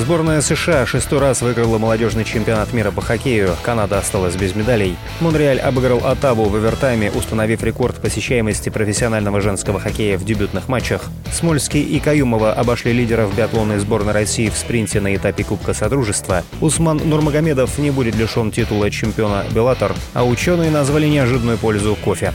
Сборная США шестой раз выиграла молодежный чемпионат мира по хоккею. Канада осталась без медалей. Монреаль обыграл Оттаву в овертайме, установив рекорд посещаемости профессионального женского хоккея в дебютных матчах. Смольский и Каюмова обошли лидеров биатлонной сборной России в спринте на этапе Кубка Содружества. Усман Нурмагомедов не будет лишен титула чемпиона «Беллатор», а ученые назвали неожиданную пользу кофе.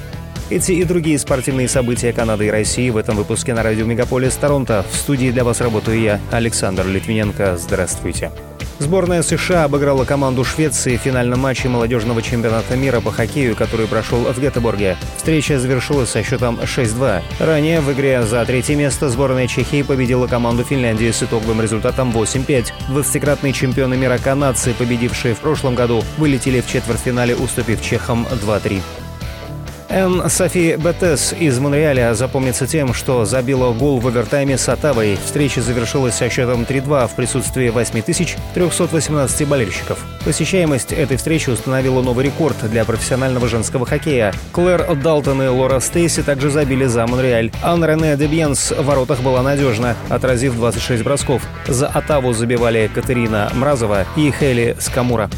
Эти и другие спортивные события Канады и России в этом выпуске на радио Мегаполис Торонто. В студии для вас работаю я, Александр Литвиненко. Здравствуйте. Сборная США обыграла команду Швеции в финальном матче молодежного чемпионата мира по хоккею, который прошел в Гетеборге. Встреча завершилась со счетом 6-2. Ранее в игре за третье место сборная Чехии победила команду Финляндии с итоговым результатом 8-5. 20-кратные чемпионы мира канадцы, победившие в прошлом году, вылетели в четвертьфинале, уступив чехам 2-3. Н. Софи Бетес из Монреаля запомнится тем, что забила гол в овертайме с Оттавой. Встреча завершилась со счетом 3-2 в присутствии 8318 болельщиков. Посещаемость этой встречи установила новый рекорд для профессионального женского хоккея. Клэр Далтон и Лора Стейси также забили за Монреаль. Анна Рене Дебьенс в воротах была надежна, отразив 26 бросков. За Оттаву забивали Катерина Мразова и Хейли Скамура.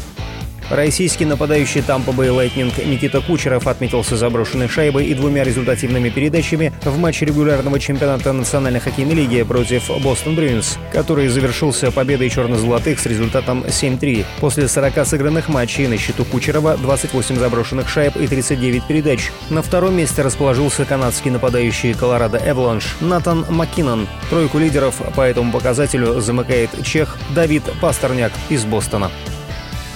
Российский нападающий Тампа Бэй Лайтнинг Никита Кучеров отметился заброшенной шайбой и двумя результативными передачами в матче регулярного чемпионата Национальной хоккейной лиги против Бостон Брюинс, который завершился победой черно-золотых с результатом 7-3. После 40 сыгранных матчей на счету Кучерова 28 заброшенных шайб и 39 передач. На втором месте расположился канадский нападающий Колорадо Эваланш Натан Маккинон. Тройку лидеров по этому показателю замыкает чех Давид Пастерняк из Бостона.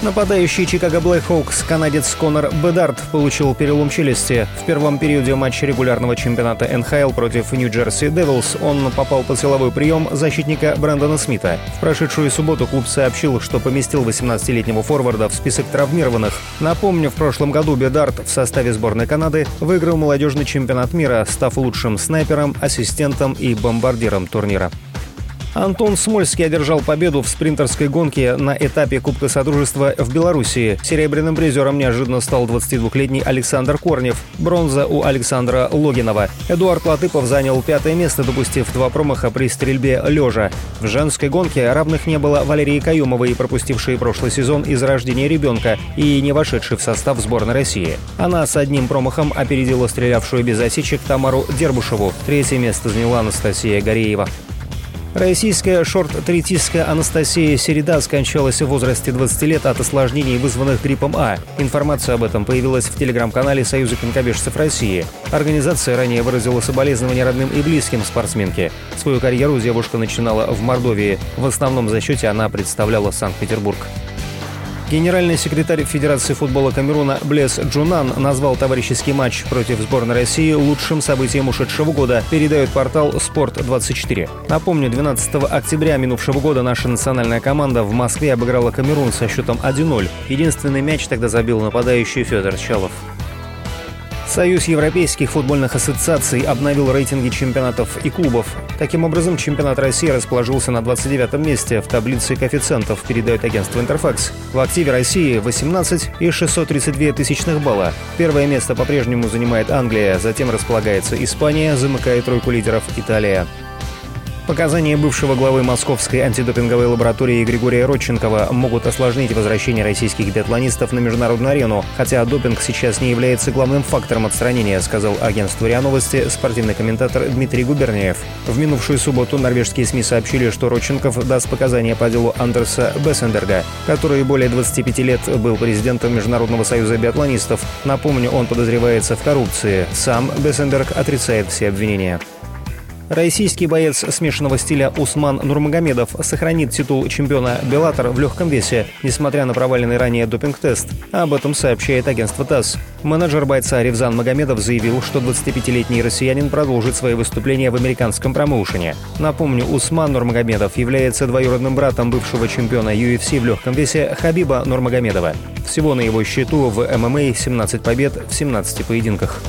Нападающий Чикаго Блэкхоукс канадец Конор Бедарт получил перелом челюсти. В первом периоде матча регулярного чемпионата НХЛ против Нью-Джерси Девилс он попал под силовой прием защитника Брэндона Смита. В прошедшую субботу клуб сообщил, что поместил 18-летнего форварда в список травмированных. Напомню, в прошлом году Бедарт в составе сборной Канады выиграл молодежный чемпионат мира, став лучшим снайпером, ассистентом и бомбардиром турнира. Антон Смольский одержал победу в спринтерской гонке на этапе Кубка Содружества в Белоруссии. Серебряным призером неожиданно стал 22-летний Александр Корнев. Бронза у Александра Логинова. Эдуард Латыпов занял пятое место, допустив два промаха при стрельбе лежа. В женской гонке равных не было Валерии Каюмовой, пропустившей прошлый сезон из рождения ребенка и не вошедшей в состав сборной России. Она с одним промахом опередила стрелявшую без осечек Тамару Дербушеву. Третье место заняла Анастасия Гореева. Российская шорт-трекистка Анастасия Середа скончалась в возрасте 20 лет от осложнений, вызванных гриппом А. Информация об этом появилась в телеграм-канале Союза конькобежцев России. Организация ранее выразила соболезнования родным и близким спортсменке. Свою карьеру девушка начинала в Мордовии. В основном зачете она представляла Санкт-Петербург. Генеральный секретарь Федерации футбола Камеруна Блес Джунан назвал товарищеский матч против сборной России лучшим событием ушедшего года, передает портал «Спорт-24». Напомню, 12 октября минувшего года наша национальная команда в Москве обыграла Камерун со счетом 1-0. Единственный мяч тогда забил нападающий Федор Чалов. Союз европейских футбольных ассоциаций обновил рейтинги чемпионатов и клубов. Таким образом, чемпионат России расположился на 29 месте в таблице коэффициентов, передает агентство «Интерфакс». В активе России 18 и 632 тысячных балла. Первое место по-прежнему занимает Англия, затем располагается Испания, замыкает тройку лидеров Италия. Показания бывшего главы Московской антидопинговой лаборатории Григория Родченкова могут осложнить возвращение российских биатлонистов на международную арену, хотя допинг сейчас не является главным фактором отстранения, сказал агентству РИА Новости спортивный комментатор Дмитрий Губерниев. В минувшую субботу норвежские СМИ сообщили, что Родченков даст показания по делу Андерса Бессендерга, который более 25 лет был президентом Международного союза биатлонистов. Напомню, он подозревается в коррупции. Сам Бессендерг отрицает все обвинения. Российский боец смешанного стиля Усман Нурмагомедов сохранит титул чемпиона Беллатор в легком весе, несмотря на проваленный ранее допинг-тест. Об этом сообщает агентство ТАСС. Менеджер бойца Ревзан Магомедов заявил, что 25-летний россиянин продолжит свои выступления в американском промоушене. Напомню, Усман Нурмагомедов является двоюродным братом бывшего чемпиона UFC в легком весе Хабиба Нурмагомедова. Всего на его счету в ММА 17 побед в 17 поединках.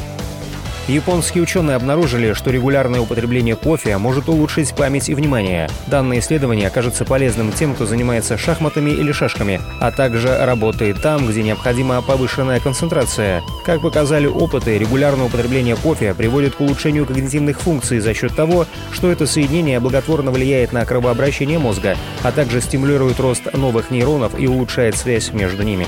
Японские ученые обнаружили, что регулярное употребление кофе может улучшить память и внимание. Данное исследование окажется полезным тем, кто занимается шахматами или шашками, а также работает там, где необходима повышенная концентрация. Как показали опыты, регулярное употребление кофе приводит к улучшению когнитивных функций за счет того, что это соединение благотворно влияет на кровообращение мозга, а также стимулирует рост новых нейронов и улучшает связь между ними.